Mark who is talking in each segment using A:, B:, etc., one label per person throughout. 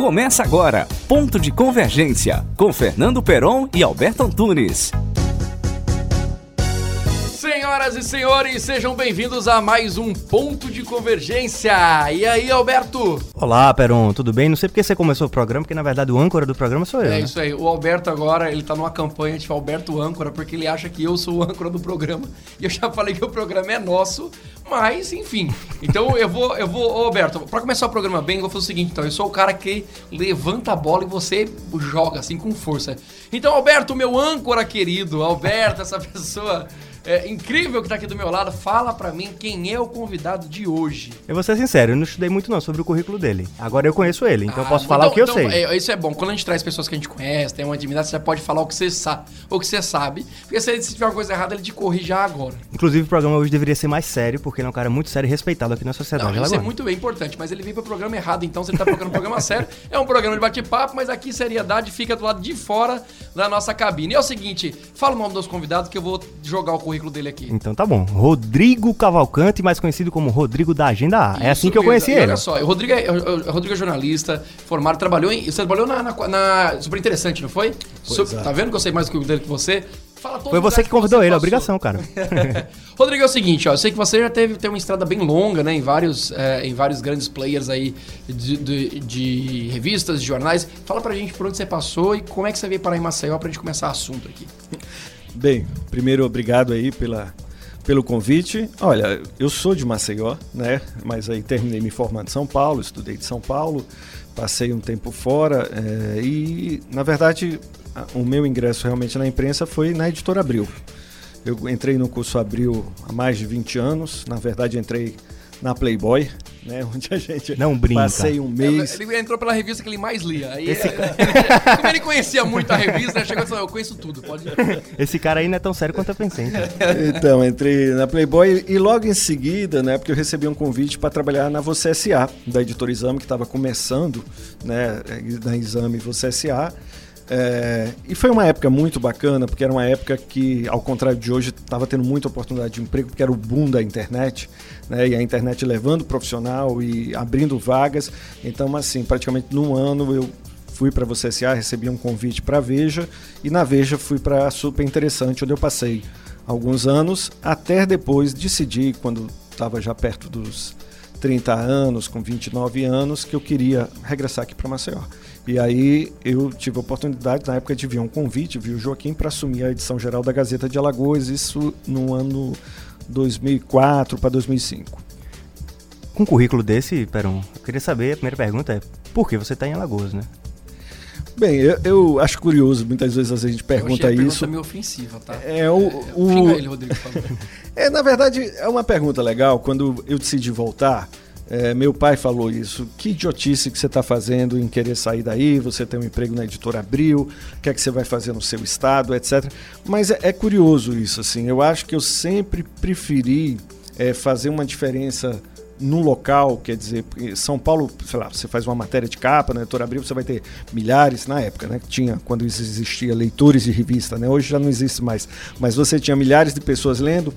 A: Começa agora, Ponto de Convergência, com Fernando Peron e Alberto Antunes.
B: Senhoras e senhores, sejam bem-vindos a mais um Ponto de Convergência. E aí, Alberto?
C: Olá, Peron, tudo bem? Não sei porque você começou o programa, porque na verdade o âncora do programa sou eu.
B: É
C: né?
B: isso aí. O Alberto agora, ele tá numa campanha de Alberto Âncora, porque ele acha que eu sou o âncora do programa. E eu já falei que o programa é nosso, mas enfim. Então eu vou, eu vou, ô Alberto, pra começar o programa bem, eu vou fazer o seguinte, então. Eu sou o cara que levanta a bola e você joga assim com força. Então, Alberto, meu âncora querido, Alberto, essa pessoa é, incrível que tá aqui do meu lado, fala pra mim quem é o convidado de hoje.
C: Eu vou ser sincero, eu não estudei muito não sobre o currículo dele. Agora eu conheço ele, então eu posso
B: Ah,
C: falar
B: então-
C: o que eu
B: então,
C: sei.
B: é, isso é bom. Quando a gente traz pessoas que a gente conhece, tem uma intimidade, você já pode falar o que você sabe. O que você sabe. Porque se, se tiver uma coisa errada, ele te corrige já agora.
C: Inclusive o programa hoje deveria ser mais sério, porque ele é um cara muito sério e respeitado aqui na sociedade
B: Não, isso é muito bem importante, mas ele veio pro programa errado, então ele tá procurando um programa sério, é um programa de bate-papo, mas aqui seriedade fica do lado de fora da nossa cabine. E é o seguinte, fala o nome dos convidados que eu vou jogar o currículo dele aqui.
C: Então tá bom. Rodrigo Cavalcante, mais conhecido como Rodrigo da Agenda A. é assim
B: Isso
C: que eu conheci ele.
B: Olha só, o Rodrigo é, o- o Rodrigo é jornalista, formado, trabalhou em. Você trabalhou na, na, na- Super interessante, não foi? Su- Tá vendo que eu sei mais do que dele que você?
C: Foi você que convidou ele, é obrigação, cara.
B: Rodrigo, é o seguinte, ó, eu sei que você já teve tem uma estrada bem longa, né, em vários, é, em vários grandes players aí de, de- de revistas, de jornais. Fala pra gente por onde você passou e como é que você veio parar em Maceió pra gente começar o assunto aqui.
D: Bem, primeiro obrigado aí pela, pelo convite. Olha, eu sou de Maceió, né? Mas aí terminei me formando em São Paulo, estudei de São Paulo, passei um tempo fora eh, e, na verdade, o meu ingresso realmente na imprensa foi na Editora Abril. Eu entrei no curso Abril há mais de 20 anos, na verdade entrei na Playboy, né? Onde a gente
C: Não brinca.
D: passei um mês.
B: Ele entrou pela revista que ele mais lia. Aí,
C: Esse
B: é, como ele conhecia muito a revista, ele chegou e falou, eu conheço tudo, pode...
C: Esse cara aí não é tão sério quanto eu pensei. então.
D: Então, entrei na Playboy e logo em seguida, né, porque eu recebi um convite para trabalhar na Você SA, da editora Exame, que estava começando, né, na Exame Você SA. É, e foi uma época muito bacana, porque era uma época que, ao contrário de hoje, estava tendo muita oportunidade de emprego, porque era o boom da internet, né, e a internet levando profissional e abrindo vagas. Então, assim, praticamente num ano eu fui para você SA, recebi um convite para a Veja e na Veja fui para a Super Interessante, onde eu passei alguns anos, até depois decidi, quando estava já perto dos 30 anos, com 29 anos, que eu queria regressar aqui para Maceió. E aí eu tive a oportunidade, na época de vir um convite, vi o Joaquim para assumir a edição geral da Gazeta de Alagoas, isso no ano 2004 para 2005.
C: Com um currículo desse, Peron, eu queria saber, a primeira pergunta é, por que você tá em Alagoas, né?
D: Bem, eu, eu acho curioso, muitas vezes a gente
B: Eu achei
D: pergunta
B: a pergunta
D: isso.
B: meio ofensiva, tá?
D: É, o, o-
B: Xinga ele, Rodrigo.
D: É, na verdade, é uma pergunta legal. Quando eu decidi voltar, é, meu pai falou isso. Que idiotice que você está fazendo em querer sair daí? Você tem um emprego na editora Abril, o que é que você vai fazer no seu estado, etc. Mas é, é curioso isso, assim. Eu acho que eu sempre preferi é, fazer uma diferença no local, quer dizer, São Paulo, sei lá, você faz uma matéria de capa na editora Abril, você vai ter milhares, na época, né, tinha, quando existia leitores de revista, né, hoje já não existe mais, mas você tinha milhares de pessoas lendo,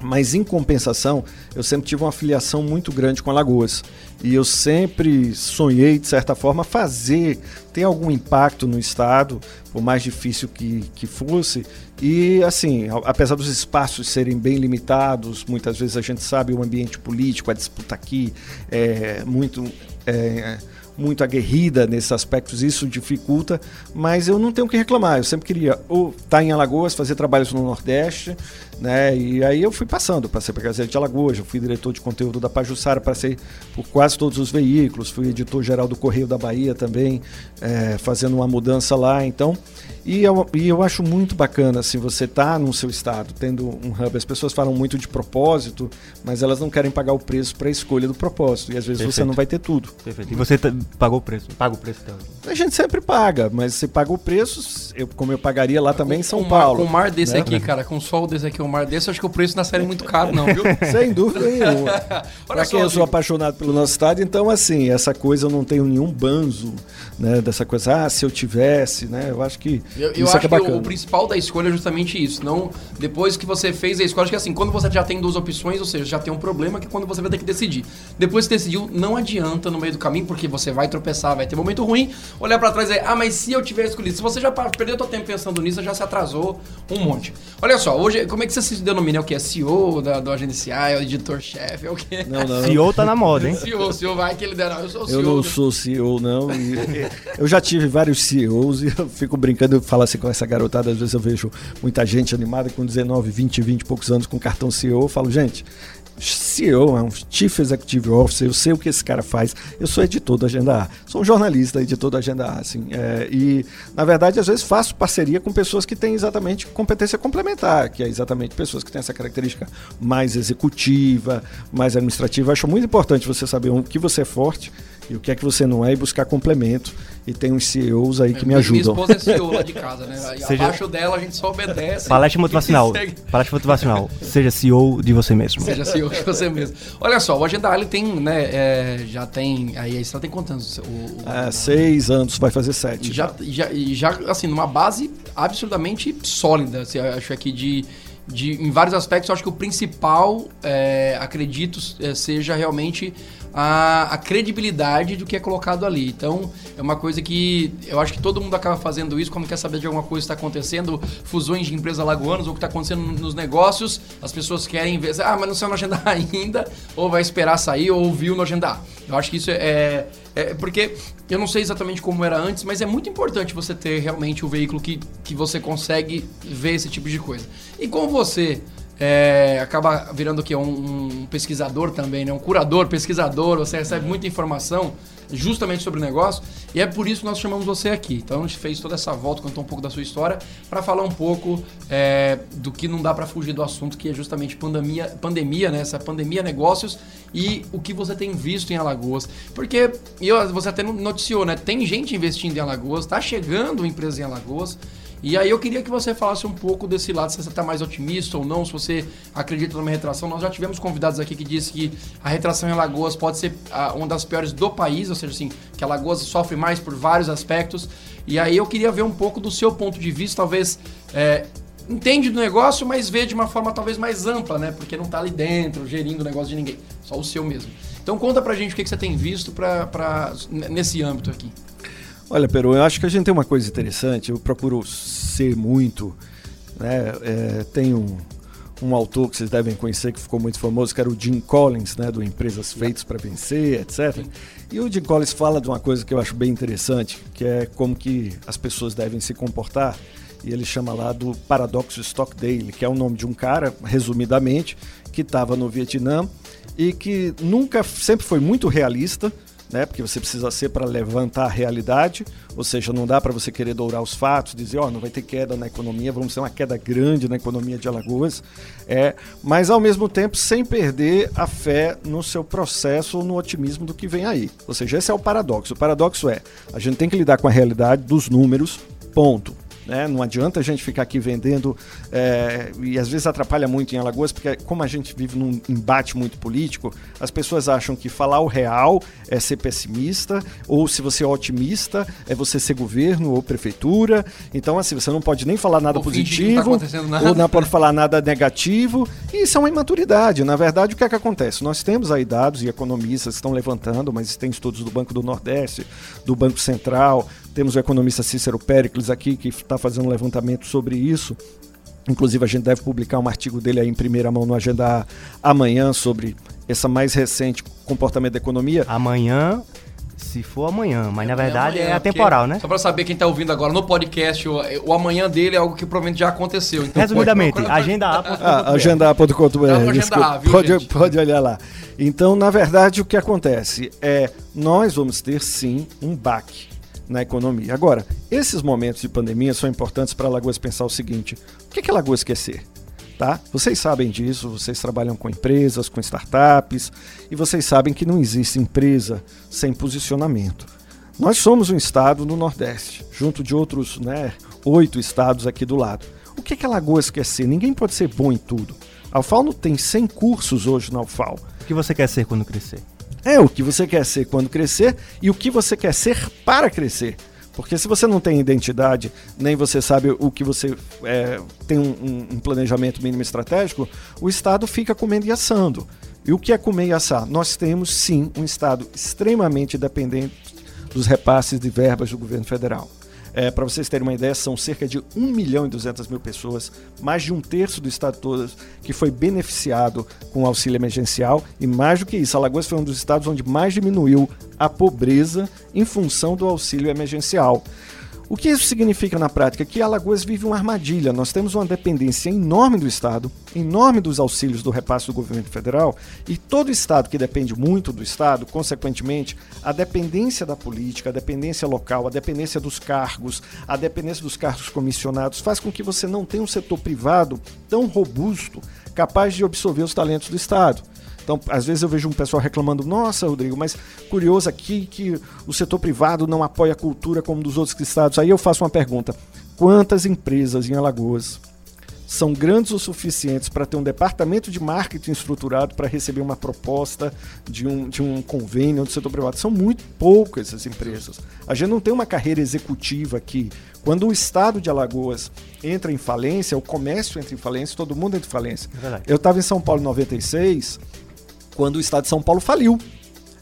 D: mas em compensação, eu sempre tive uma filiação muito grande com Alagoas. E eu sempre sonhei, de certa forma, fazer, ter algum impacto no Estado, por mais difícil que, que fosse. E, assim, apesar dos espaços serem bem limitados, muitas vezes a gente sabe o ambiente político, a disputa aqui é muito. é, muito aguerrida nesses aspectos, isso dificulta, mas eu não tenho o que reclamar. Eu sempre queria ou estar em Alagoas, fazer trabalhos no Nordeste, né? E aí eu fui passando, passei para a Gazeta de Alagoas, eu fui diretor de conteúdo da Pajussara, passei por quase todos os veículos, fui editor-geral do Correio da Bahia também, é, fazendo uma mudança lá, então... E eu, e eu acho muito bacana, assim, você tá no seu estado, tendo um hub. As pessoas falam muito de propósito, mas elas não querem pagar o preço para a escolha do propósito. E às vezes você
C: Perfeito.
D: não vai ter tudo.
C: Perfeito. E você tá- pagou o preço, paga o preço então.
D: A gente sempre paga, mas você paga o preço, eu, como eu pagaria lá também em São
B: com mar-
D: Paulo.
B: Com um mar desse
D: né?
B: aqui, cara, com um sol desse aqui, um mar desse, acho que o preço na série é muito caro, não, viu?
D: Sem dúvida nenhuma.
B: Olha
D: Pra quem eu sou apaixonado pelo nosso estado, então assim, essa coisa eu não tenho nenhum banzo, né? Dessa coisa, ah, se eu tivesse, né? Eu acho que
B: Eu, eu
D: isso é
B: acho
D: que é
B: que, o,
D: bacana.
B: o principal da escolha é justamente isso. Não depois que você fez a escolha, acho que assim, quando você já tem duas opções, ou seja, já tem um problema que é quando você vai ter que decidir. Depois que decidiu, não adianta, no meio do caminho, porque você vai tropeçar, vai ter momento ruim, olhar para trás e dizer, ah, mas se eu tiver escolhido, se você já perdeu seu tempo pensando nisso, já se atrasou um monte. Olha só, hoje, como é que você se denomina? É o que? É CEO da, do agenciar, é o editor-chefe, é o quê?
D: Não, não.
C: CEO tá na moda, hein?
B: CEO, CEO vai que ele der, não, eu sou CEO.
D: Eu não
B: do-
D: sou CEO, não. e- eu já tive vários CEOs e eu fico brincando, eu falo assim com essa garotada, às vezes eu vejo muita gente animada com 19, 20, 20 e poucos anos com cartão CEO. Eu falo, gente, CEO é um Chief Executive Officer, eu sei o que esse cara faz. Eu sou editor da Agenda A, sou um jornalista, editor da Agenda A, assim. é, e, na verdade, às vezes faço parceria com pessoas que têm exatamente competência complementar, que é exatamente pessoas que têm essa característica mais executiva, mais administrativa. Acho muito importante você saber o que você é forte e o que é que você não é e buscar complemento. E tem uns CEOs aí que me
B: Minha
D: ajudam.
B: esposa é CEO lá de casa, né?
C: Seja-
B: Abaixo dela a gente só obedece.
C: Palestra motivacional. Palestra motivacional. Seja CEO de você mesmo.
B: Seja CEO de você mesmo. Olha só, o Agenda Ali tem, né, é, já tem, aí a estrada tem quantos anos? O, o-
D: Há seis anos, vai fazer sete.
B: E já, já, e já, assim, numa base absurdamente sólida. Assim, eu acho aqui de, de. Em vários aspectos, eu acho que o principal, é, acredito, é, seja realmente a, a credibilidade do que é colocado ali. Então, é uma coisa que eu acho que todo mundo acaba fazendo isso, quando quer saber de alguma coisa que está acontecendo, fusões de empresas lagoanas, ou o que está acontecendo nos negócios, as pessoas querem ver, ah, mas não saiu no Agenda ainda, ou vai esperar sair, ou viu no Agenda. Eu acho que isso é, é porque eu não sei exatamente como era antes, mas é muito importante você ter realmente o veículo que, que você consegue ver esse tipo de coisa. E como você é, acaba virando o quê? Um, um pesquisador também, né? Um curador, pesquisador, você recebe muita informação justamente sobre o negócio e é por isso que nós chamamos você aqui. Então a gente fez toda essa volta, contou um pouco da sua história para falar um pouco é, do que não dá para fugir do assunto, que é justamente pandemia, pandemia, né? Essa pandemia negócios e o que você tem visto em Alagoas. Porque, você até noticiou, né? Tem gente investindo em Alagoas, tá chegando empresas em Alagoas. E aí eu queria que você falasse um pouco desse lado, se você está mais otimista ou não, se você acredita numa retração. Nós já tivemos convidados aqui que disse que a retração em Alagoas pode ser ah, uma das piores do país, ou seja, assim, que Alagoas sofre mais por vários aspectos. E aí eu queria ver um pouco do seu ponto de vista, talvez é, entende do negócio, mas vê de uma forma talvez mais ampla, né? Porque não tá ali dentro, gerindo o negócio de ninguém, só o seu mesmo. Então conta pra gente o que, que você tem visto pra, pra, nesse âmbito aqui.
D: Olha, Peru, eu acho que a gente tem uma coisa interessante. Eu procuro ser muito. Né, é, tem um, um autor que vocês devem conhecer que ficou muito famoso, que era o Jim Collins, né, do Empresas Feitas para Vencer, etc. E o Jim Collins fala de uma coisa que eu acho bem interessante, que é como que as pessoas devem se comportar. E ele chama lá do paradoxo Stockdale, que é o nome de um cara, resumidamente, que estava no Vietnã e que nunca, sempre foi muito realista, né? Porque você precisa ser para levantar a realidade, ou seja, não dá para você querer dourar os fatos, dizer, ó, não vai ter queda na economia, vamos ter uma queda grande na economia de Alagoas, é, mas ao mesmo tempo sem perder a fé no seu processo ou no otimismo do que vem aí. Ou seja, esse é o paradoxo. O paradoxo é, a gente tem que lidar com a realidade dos números, ponto. Né? Não adianta a gente ficar aqui vendendo, é, e às vezes atrapalha muito em Alagoas, porque como a gente vive num embate muito político, as pessoas acham que falar o real é ser pessimista, ou se você é otimista, é você ser governo ou prefeitura. Então, assim, você não pode nem falar nada
B: Ou tá
D: positivo,
B: acontecendo nada.
D: ou não pode falar nada negativo. E isso é uma imaturidade. Na verdade, o que é que acontece? Nós temos aí dados e economistas estão levantando, mas tem estudos do Banco do Nordeste, do Banco Central, temos o economista Cícero Péricles aqui que está fazendo um levantamento sobre isso. Inclusive, a gente deve publicar um artigo dele aí em primeira mão no Agenda amanhã sobre essa mais recente comportamento da economia.
C: Amanhã, se for amanhã, mas na verdade é,
B: amanhã,
C: atemporal,
B: porque-
C: né?
B: Só pra saber quem tá ouvindo agora no podcast, o, o amanhã dele é algo que provavelmente já aconteceu. Então
C: Resumidamente,
B: pode
C: agenda A.
D: Ah, agendar.com.br.
B: Tá no Agenda
D: desculpa,
B: A, viu,
D: pode, pode olhar lá. Então, na verdade, o que acontece é nós vamos ter sim um baque na economia. Agora, esses momentos de pandemia são importantes para Alagoas pensar o seguinte: o que, que Alagoas quer? Tá? Vocês sabem disso, vocês trabalham com empresas, com startups, e vocês sabem que não existe empresa sem posicionamento. Nós somos um estado no Nordeste, junto de outros né, oito estados aqui do lado. O que, que Alagoas quer? Ninguém pode ser bom em tudo. A UFAL não tem 100 cursos hoje na UFAL.
C: O que você quer ser quando crescer?
D: É o que você quer ser quando crescer e o que você quer ser para crescer. Porque se você não tem identidade, nem você sabe o que você é, tem um, um- planejamento mínimo estratégico, o Estado fica comendo e assando. E o que é comer e assar? Nós temos, sim, um Estado extremamente dependente dos repasses de verbas do governo federal. É, Para vocês terem uma ideia, são cerca de 1 milhão e 200 mil pessoas, mais de um terço do estado todo que foi beneficiado com o auxílio emergencial. E mais do que isso, Alagoas foi um dos estados onde mais diminuiu a pobreza em função do auxílio emergencial. O que isso significa na prática? Que Alagoas vive uma armadilha. Nós temos uma dependência enorme do Estado, enorme dos auxílios do repasse do governo federal, e todo Estado que depende muito do Estado, consequentemente, a dependência da política, a dependência local, a dependência dos cargos, a dependência dos cargos comissionados, faz com que você não tenha um setor privado tão robusto, capaz de absorver os talentos do Estado. Então, às vezes eu vejo um pessoal reclamando: nossa, Rodrigo, mas curioso aqui que o setor privado não apoia a cultura como dos outros estados. Aí eu faço uma pergunta: quantas empresas em Alagoas são grandes o suficientes para ter um departamento de marketing estruturado para receber uma proposta de um, de um convênio do setor privado. São muito poucas essas empresas. A gente não tem uma carreira executiva aqui. Quando o estado de Alagoas entra em falência, o comércio entra em falência, todo mundo entra em falência.
C: É
D: Eu estava em São Paulo em 96, quando o estado de São Paulo faliu.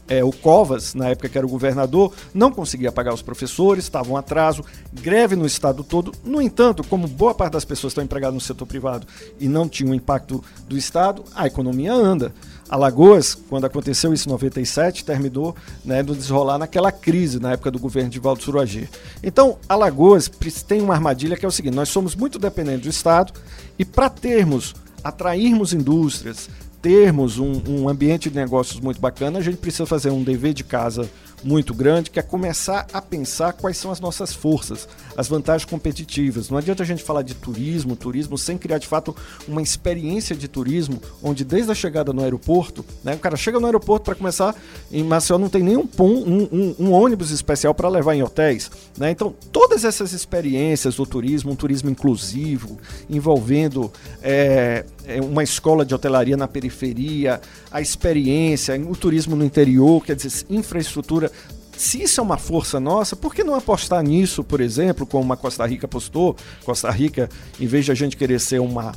D: É, o Covas, na época que era o governador, não conseguia pagar os professores, estava um atraso, greve no estado todo. No entanto, como boa parte das pessoas estão empregadas no setor privado e não tinha o impacto do estado, a economia anda. Alagoas, quando aconteceu isso em 97, terminou né, do desrolar naquela crise na época do governo de Valdo Suruagir. Então, Alagoas tem uma armadilha que é o seguinte: nós somos muito dependentes do Estado e para termos, atrairmos indústrias, termos um, um, ambiente de negócios muito bacana, a gente precisa fazer um dever de casa muito grande, que é começar a pensar quais são as nossas forças, as vantagens competitivas. Não adianta a gente falar de turismo, turismo sem criar de fato uma experiência de turismo, onde desde a chegada no aeroporto, né, o cara chega no aeroporto para começar, em Maceió não tem nenhum um, um, um ônibus especial para levar em hotéis. Né? Então, todas essas experiências do turismo, um turismo inclusivo, envolvendo é, uma escola de hotelaria na periferia, a experiência, o turismo no interior, quer dizer, infraestrutura se isso é uma força nossa, por que não apostar nisso, por exemplo, como a Costa Rica apostou? Costa Rica, em vez de a gente querer ser uma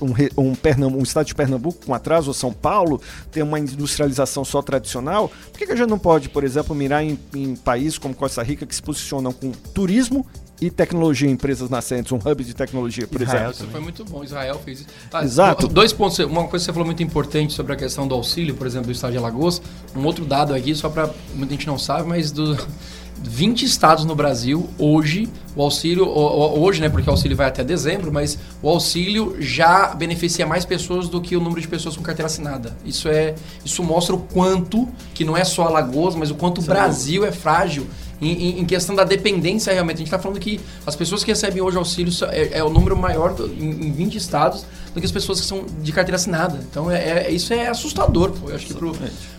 D: um, um, um, estado de Pernambuco com atraso, ou São Paulo, ter uma industrialização só tradicional, por que, que a gente não pode, por exemplo, mirar em, em países como Costa Rica que se posicionam com turismo e tecnologia, empresas nascentes, um hub de tecnologia, por
B: Israel
D: exemplo.
B: Isso foi muito bom, Israel fez isso. Ah,
D: Exato.
B: Dois pontos, uma coisa que você falou muito importante sobre a questão do auxílio, por exemplo, do estado de Alagoas, um outro dado aqui, só para muita gente não sabe, mas do 20 estados no Brasil, hoje, o auxílio, hoje, né, porque o auxílio vai até dezembro, mas o auxílio já beneficia mais pessoas do que o número de pessoas com carteira assinada. Isso é, isso mostra o quanto, que não é só Alagoas, mas o quanto o Brasil é frágil em, em, questão da dependência realmente. A gente está falando que as pessoas que recebem hoje auxílio é, é o número maior do, em, em 20 estados do que as pessoas que são de carteira assinada. Então é, é isso é assustador, pô, eu acho que pro,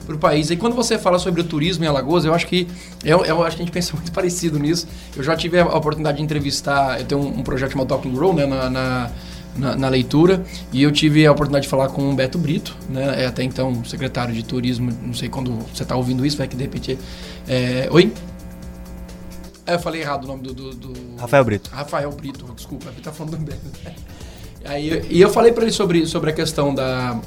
B: pro país. E quando você fala sobre o turismo em Alagoas, eu acho que eu, eu acho que a gente pensa muito parecido nisso. Eu já tive a oportunidade de entrevistar, eu tenho um, um projeto chamado Talking Grow, né, na, na na, na, leitura e eu tive a oportunidade de falar com o Beto Brito, né? É até então secretário de turismo, não sei quando você está ouvindo isso, vai que de repente. É... Oi? É, eu falei errado o nome do, do, do...
C: Rafael Brito.
B: Rafael Brito, desculpa, ele tá falando bem. Aí, e eu falei para ele sobre, sobre a questão da,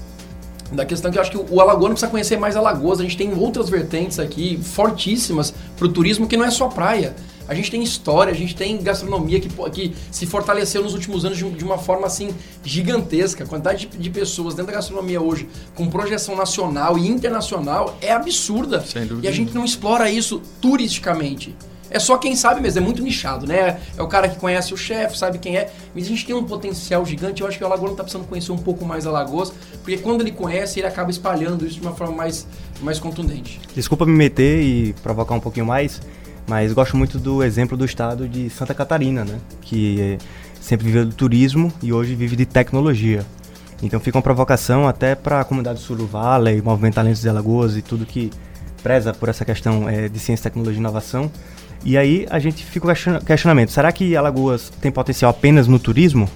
B: da questão que eu acho que o Alagoano precisa conhecer mais Alagoas. A gente tem outras vertentes aqui fortíssimas para o turismo que não é só praia. A gente tem história, a gente tem gastronomia que, que se fortaleceu nos últimos anos de, de uma forma assim gigantesca. A quantidade de, de, pessoas dentro da gastronomia hoje com projeção nacional e internacional é absurda. E a gente não explora isso turisticamente. É só quem sabe mesmo, é muito nichado, né? É o cara que conhece o chefe, sabe quem é. Mas a gente tem um potencial gigante. Eu acho que o Alagoano tá precisando conhecer um pouco mais Alagoas, porque quando ele conhece, ele acaba espalhando isso de uma forma mais, mais contundente.
C: Desculpa me meter e provocar um pouquinho mais, mas gosto muito do exemplo do estado de Santa Catarina, né? Que sempre viveu do turismo e hoje vive de tecnologia. Então fica uma provocação até para a comunidade do Sul do Vale, Movimento Talentos de Alagoas e tudo que preza por essa questão é, de ciência, tecnologia e inovação e aí a gente fica o questionamento: será que Alagoas tem potencial apenas no turismo?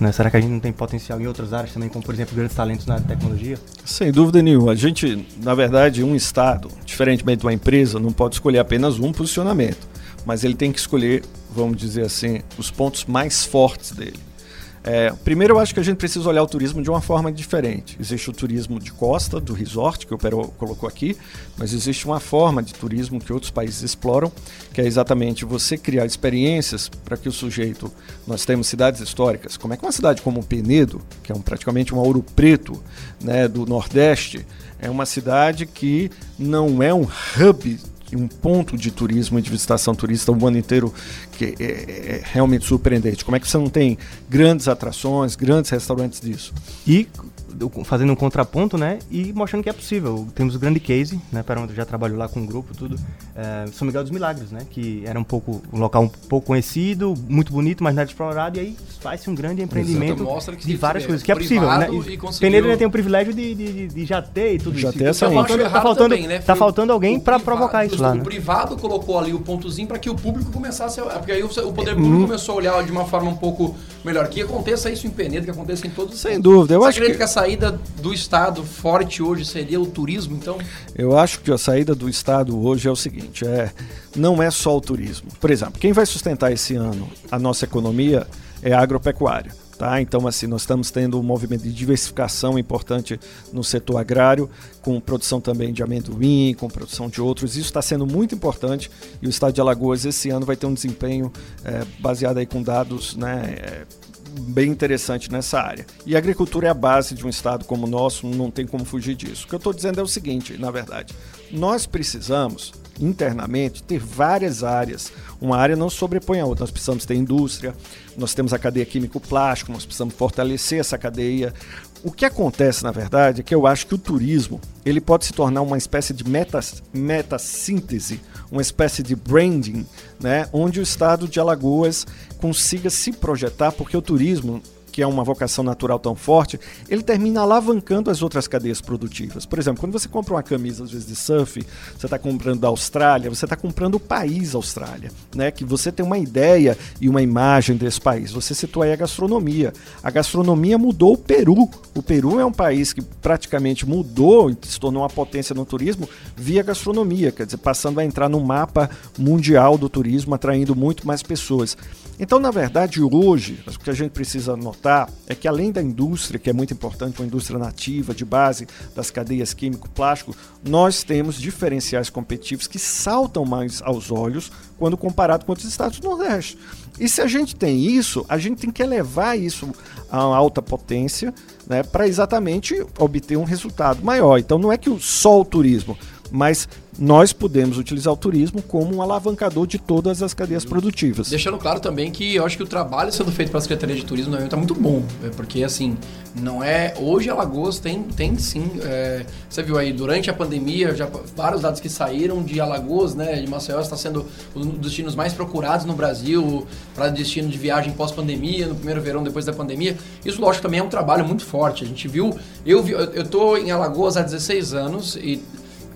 C: Né? Será que a gente não tem potencial em outras áreas também, como por exemplo grandes talentos na tecnologia?
D: Sem dúvida nenhuma. A gente, na verdade, um Estado, diferentemente de uma empresa, não pode escolher apenas um posicionamento, mas ele tem que escolher, vamos dizer assim, os pontos mais fortes dele. É, primeiro, eu acho que a gente precisa olhar o turismo de uma forma diferente. Existe o turismo de costa, do resort, que o Pero colocou aqui, mas existe uma forma de turismo que outros países exploram, que é exatamente você criar experiências para que o sujeito. Nós temos cidades históricas, como é que uma cidade como Penedo, que é um, praticamente um ouro preto né, do Nordeste, é uma cidade que não é um hub um ponto de turismo e de visitação turista o ano inteiro que é, é, é, realmente surpreendente. Como é que você não tem grandes atrações, grandes restaurantes disso?
C: E fazendo um contraponto, né? E mostrando que é possível. Temos o grande case, né? Para onde eu já trabalho lá com um grupo, tudo. É, São Miguel dos Milagres, né? Que era um pouco um local um pouco conhecido, muito bonito, mas nada explorado. E aí faz-se um grande empreendimento de várias é coisas. Que é possível, né? E conseguiu... Penedo tem o privilégio de, de, de, já ter e tudo
D: já
C: isso.
D: Ter essa
C: tá, faltando, tá, faltando, também, né? tá faltando alguém para provocar isso lá.
B: O né? privado colocou ali o pontozinho para que o público começasse a. Porque aí o poder público hum. começou a olhar de uma forma um pouco melhor. Que aconteça isso em Penedo, que aconteça em todos os.
D: Sem dúvida. Eu
B: Você
D: acho que...
B: que a saída do Estado forte hoje seria o turismo, então?
D: Eu acho que a saída do Estado hoje é o seguinte: é, não é só o turismo. Por exemplo, quem vai sustentar esse ano a nossa economia é a agropecuária. Tá? Então, assim, nós estamos tendo um movimento de diversificação importante no setor agrário, com produção também de amendoim, com produção de outros. Isso está sendo muito importante e o estado de Alagoas esse ano vai ter um desempenho é, baseado aí com dados né, é, bem interessante nessa área. E a agricultura é a base de um estado como o nosso, não tem como fugir disso. O que eu estou dizendo é o seguinte, na verdade, nós precisamos internamente ter várias áreas. Uma área não sobrepõe a outra. Nós precisamos ter indústria, nós temos a cadeia químico-plástico, nós precisamos fortalecer essa cadeia. O que acontece, na verdade, é que eu acho que o turismo ele pode se tornar uma espécie de meta, meta síntese, uma espécie de branding, né, onde o estado de Alagoas consiga se projetar, porque o turismo que é uma vocação natural tão forte, ele termina alavancando as outras cadeias produtivas. Por exemplo, quando você compra uma camisa, às vezes, de surf, você está comprando da Austrália, você está comprando o país Austrália, né? Que você tem uma ideia e uma imagem desse país. Você citou aí a gastronomia. A gastronomia mudou o Peru. O Peru é um país que praticamente mudou e se tornou uma potência no turismo via gastronomia, quer dizer, passando a entrar no mapa mundial do turismo, atraindo muito mais pessoas. Então, na verdade, hoje, o que a gente precisa notar é que além da indústria, que é muito importante, uma indústria nativa, de base das cadeias químico-plástico, nós temos diferenciais competitivos que saltam mais aos olhos quando comparado com outros estados do Nordeste. E se a gente tem isso, a gente tem que elevar isso a alta potência né, para exatamente obter um resultado maior. Então não é que só o turismo, mas nós podemos utilizar o turismo como um alavancador de todas as cadeias produtivas.
B: Deixando claro também que eu acho que o trabalho sendo feito pela Secretaria de Turismo está muito bom, é porque assim, não é. Hoje Alagoas tem, tem sim. É, você viu aí, durante a pandemia, já vários dados que saíram de Alagoas, né? De Maceió está sendo um dos destinos mais procurados no Brasil para destino de viagem pós-pandemia, no primeiro verão depois da pandemia. Isso, lógico, também é um trabalho muito forte. A gente viu. Eu, vi, eu tô em Alagoas há 16 anos e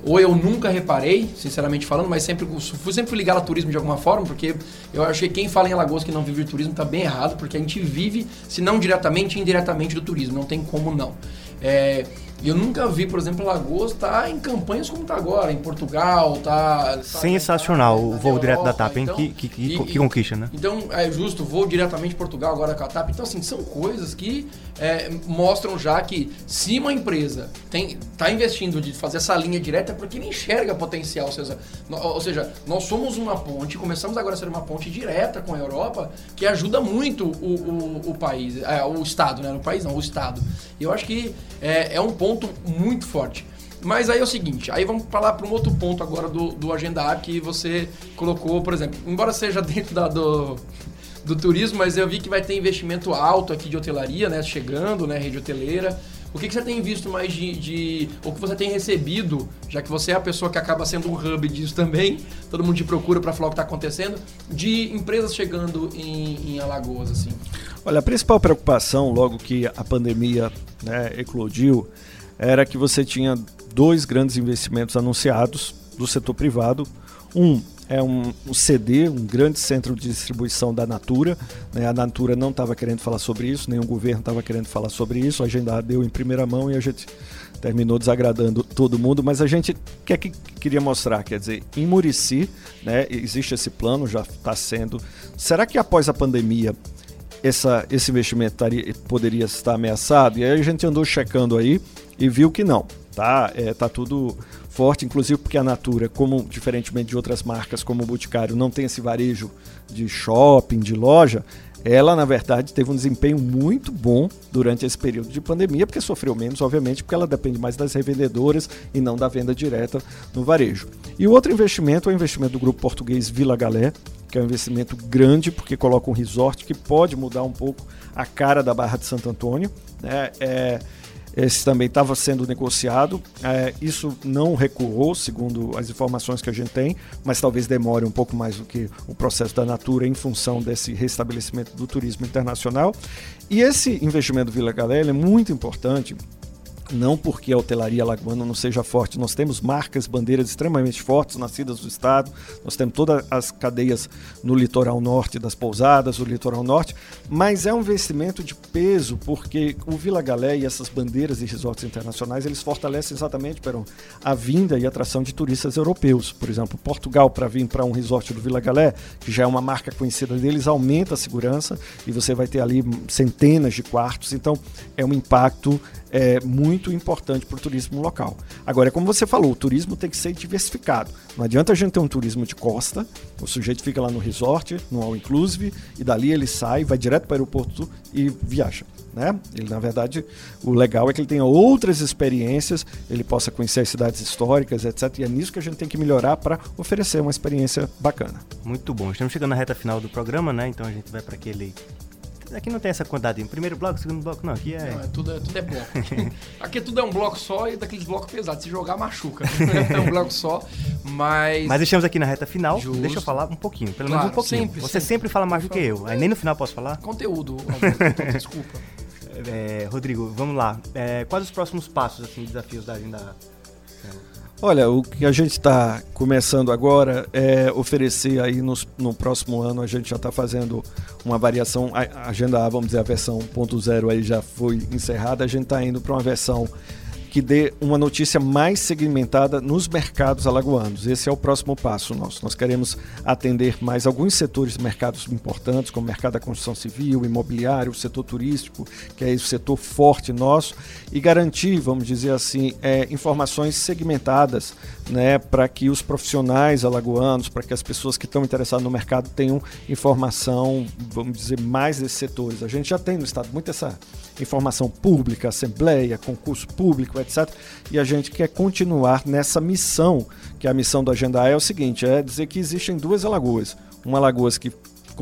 B: ou eu nunca reparei, sinceramente falando, mas sempre fui sempre ligado ao turismo de alguma forma, porque eu acho que quem fala em Alagoas que não vive de turismo está bem errado, porque a gente vive, se não diretamente, indiretamente do turismo, não tem como não. É, e eu nunca vi, por exemplo, Lagoas tá em campanhas como tá agora, em Portugal, tá... tá
C: Sensacional tá, o voo Europa, direto da TAP, hein? Então, que, que, que, e, que, conquista, né?
B: Então, é justo, voo diretamente de Portugal agora com a TAP. Então, assim, são coisas que é, mostram já que se uma empresa tem, tá investindo de fazer essa linha direta é porque ele enxerga potencial. Ou seja, ou seja, nós somos uma ponte, começamos agora a ser uma ponte direta com a Europa, que ajuda muito o, o, o país, é, o Estado, né? O país não, o Estado. E eu acho que é, é um ponto ponto muito forte. Mas aí é o seguinte, aí vamos falar para um outro ponto agora do, do agendar que você colocou, por exemplo, embora seja dentro da, do, do turismo, mas eu vi que vai ter investimento alto aqui de hotelaria, né? Chegando, né? Rede hoteleira. O que, que você tem visto mais de, de. Ou que você tem recebido, já que você é a pessoa que acaba sendo um hub disso também, todo mundo te procura para falar o que está acontecendo, de empresas chegando em, em Alagoas, assim?
D: Olha, a principal preocupação, logo que a pandemia né, eclodiu, era que você tinha dois grandes investimentos anunciados do setor privado. Um é um, um CD, um grande centro de distribuição da Natura. Né? A Natura não estava querendo falar sobre isso, o governo estava querendo falar sobre isso. A agenda deu em primeira mão e a gente terminou desagradando todo mundo, mas a gente quer que queria mostrar, quer dizer, em Murici, né, existe esse plano, já está sendo. Será que após a pandemia essa, esse investimento taria, poderia estar ameaçado? E aí a gente andou checando aí e viu que não. Tá, é, tá tudo forte, inclusive porque a Natura, como diferentemente de outras marcas como o Boticário, não tem esse varejo de shopping, de loja, ela na verdade teve um desempenho muito bom durante esse período de pandemia, porque sofreu menos, obviamente, porque ela depende mais das revendedoras e não da venda direta no varejo. E o outro investimento é o investimento do grupo português Vila Galé, que é um investimento grande, porque coloca um resort que pode mudar um pouco a cara da Barra de Santo Antônio. Né? É, esse também estava sendo negociado. É, isso não recuou, segundo as informações que a gente tem, mas talvez demore um pouco mais do que o processo da Natura em função desse restabelecimento do turismo internacional. E esse investimento do Vila Galé é muito importante não porque a hotelaria lagoana não seja forte. Nós temos marcas, bandeiras extremamente fortes nascidas do estado. Nós temos todas as cadeias no litoral norte das pousadas, o litoral norte, mas é um investimento de peso porque o Vila Galé e essas bandeiras e resorts internacionais, eles fortalecem exatamente, Peron, a vinda e atração de turistas europeus. Por exemplo, Portugal para vir para um resort do Vila Galé, que já é uma marca conhecida deles, aumenta a segurança e você vai ter ali centenas de quartos. Então, é um impacto é muito importante para o turismo local. Agora, como você falou, o turismo tem que ser diversificado. Não adianta a gente ter um turismo de costa, o sujeito fica lá no resort, no all inclusive, e dali ele sai, vai direto para o aeroporto e viaja. Né? Ele, na verdade, o legal é que ele tenha outras experiências, ele possa conhecer as cidades históricas, etc. E é nisso que a gente tem que melhorar para oferecer uma experiência bacana.
C: Muito bom. Estamos chegando na reta final do programa, né? Então a gente vai para aquele Aqui não tem essa quantidade. Primeiro bloco, segundo bloco, não. Aqui é. Não,
B: é tudo, é, tudo é bloco. aqui tudo é um bloco só e daqueles blocos pesados. Se jogar, machuca. é um bloco só, mas.
C: Mas deixamos aqui na reta final. Justo. Deixa eu falar um pouquinho, pelo claro, menos um pouquinho. Sempre, Você sempre, sempre fala mais do que eu. Aí nem no final posso falar?
B: Conteúdo, desculpa.
C: É, Rodrigo, vamos lá. É, quais os próximos passos, assim, desafios da agenda
D: Olha, o que a gente está começando agora é oferecer aí no próximo ano, a gente já está fazendo uma variação, a agenda A, vamos dizer, a versão 1.0 aí já foi encerrada, a gente está indo para uma versão que dê uma notícia mais segmentada nos mercados alagoanos. Esse é o próximo passo nosso. Nós queremos atender mais alguns setores mercados importantes, como o mercado da construção civil, imobiliário, o setor turístico, que é o setor forte nosso, e garantir, vamos dizer assim, é, informações segmentadas né, para que os profissionais alagoanos, para que as pessoas que estão interessadas no mercado tenham informação, vamos dizer, mais desses setores. A gente já tem no Estado muito essa informação pública, assembleia, concurso público, etc. E a gente quer continuar nessa missão, que a missão do Agenda A é o seguinte, é dizer que existem duas alagoas. Uma Alagoas que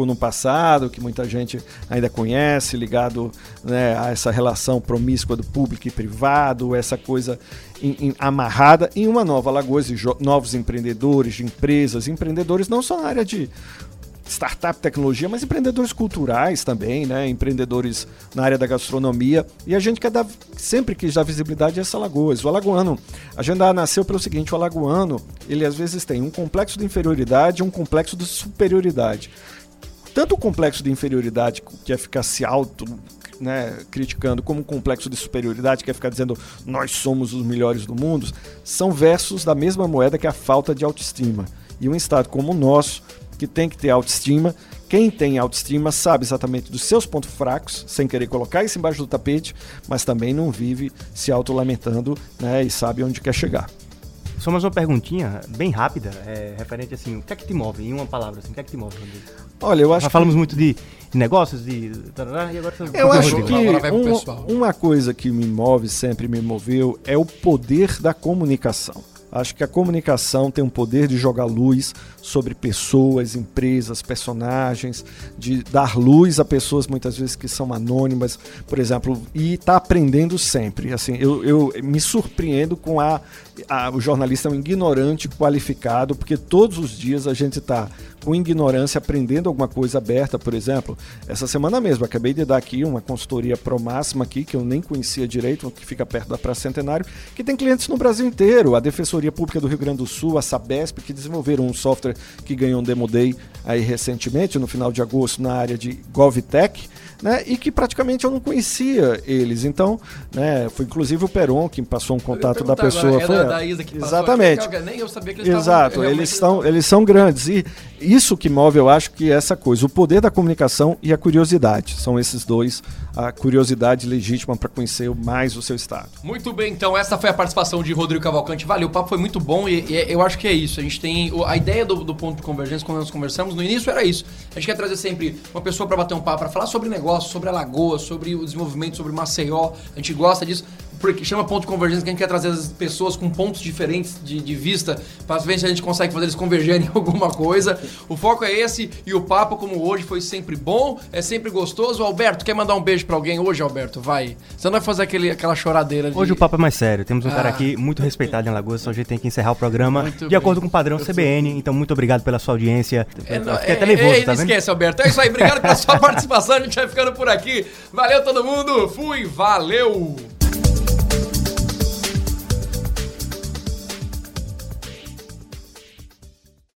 D: no passado, que muita gente ainda conhece, ligado né, a essa relação promíscua do público e privado, essa coisa em, em, amarrada, em uma nova Alagoas de novos empreendedores, de empresas, empreendedores não só na área de startup tecnologia, mas empreendedores culturais também, né? Empreendedores na área da gastronomia. E a gente quer dar, sempre quis dar visibilidade a essa Alagoas. O alagoano, a Agenda nasceu pelo seguinte, o alagoano, ele às vezes tem um complexo de inferioridade e um complexo de superioridade. Tanto o complexo de inferioridade, que é ficar se auto né, criticando como um complexo de superioridade, que é ficar dizendo nós somos os melhores do mundo, são versos da mesma moeda que a falta de autoestima. E um estado como o nosso, que tem que ter autoestima. Quem tem autoestima sabe exatamente dos seus pontos fracos, sem querer colocar isso embaixo do tapete, mas também não vive se autolamentando né, e sabe onde quer chegar.
C: Só mais uma perguntinha, bem rápida, é, referente assim, o que é que te move? Em uma palavra, assim, o que é que te move?
D: Olha, eu acho
C: Já falamos muito de negócios, de... E
D: agora eu acho que um, uma coisa que me move, sempre me moveu, é o poder da comunicação. Acho que a comunicação tem um poder de jogar luz sobre pessoas, empresas, personagens, de dar luz a pessoas muitas vezes que são anônimas, por exemplo, e está aprendendo sempre. Assim, eu, eu me surpreendo com a, a, o jornalista é um ignorante qualificado, porque todos os dias a gente está com ignorância aprendendo alguma coisa aberta, por exemplo. Essa semana mesmo, acabei de dar aqui uma consultoria pro máxima aqui, que eu nem conhecia direito, que fica perto da Praça Centenário, que tem clientes no Brasil inteiro. A Defensoria Pública do Rio Grande do Sul, a Sabesp, que desenvolveram um software que ganhou um Demo Day aí recentemente, no final de agosto, na área de GovTech, né, e que praticamente eu não conhecia eles. Então, né, foi inclusive o Peron que passou um contato da pessoa.
B: É
D: foi
B: da, da Isa que passou.
D: Exatamente.
B: Nem eu sabia que eles
D: Exato,
B: estavam,
D: eles, são, eles são grandes. E isso que move, eu acho que é essa coisa, o poder da comunicação e a curiosidade. São esses dois, a curiosidade legítima para conhecer mais o seu estado.
B: Muito bem, então essa foi a participação de Rodrigo Cavalcante. Valeu, o papo foi muito bom e, e eu acho que é isso. A gente tem a ideia do, do, ponto de convergência quando nós conversamos no início era isso. A gente quer trazer sempre uma pessoa para bater um papo, para falar sobre negócio, sobre a lagoa, sobre o desenvolvimento, sobre Maceió. A gente gosta disso porque chama ponto de convergência que a gente quer trazer as pessoas com pontos diferentes de, de vista para ver se a gente consegue fazer eles convergerem em alguma coisa. O foco é esse e o papo, como hoje, foi sempre bom, é sempre gostoso. Alberto, quer mandar um beijo para alguém hoje, Alberto? Vai. Você não vai fazer aquele, aquela choradeira de...
C: Hoje o papo é mais sério. Temos um ah. cara aqui muito respeitado em Lagoas, só a gente tem que encerrar o programa muito de bem. acordo com o padrão CBN. Então, muito obrigado pela sua audiência.
B: É, não, Fiquei é, até nervoso, é, tá vendo? Esquece, Alberto. É isso aí. Obrigado pela sua participação. A gente vai ficando por aqui. Valeu todo mundo. Fui. Valeu.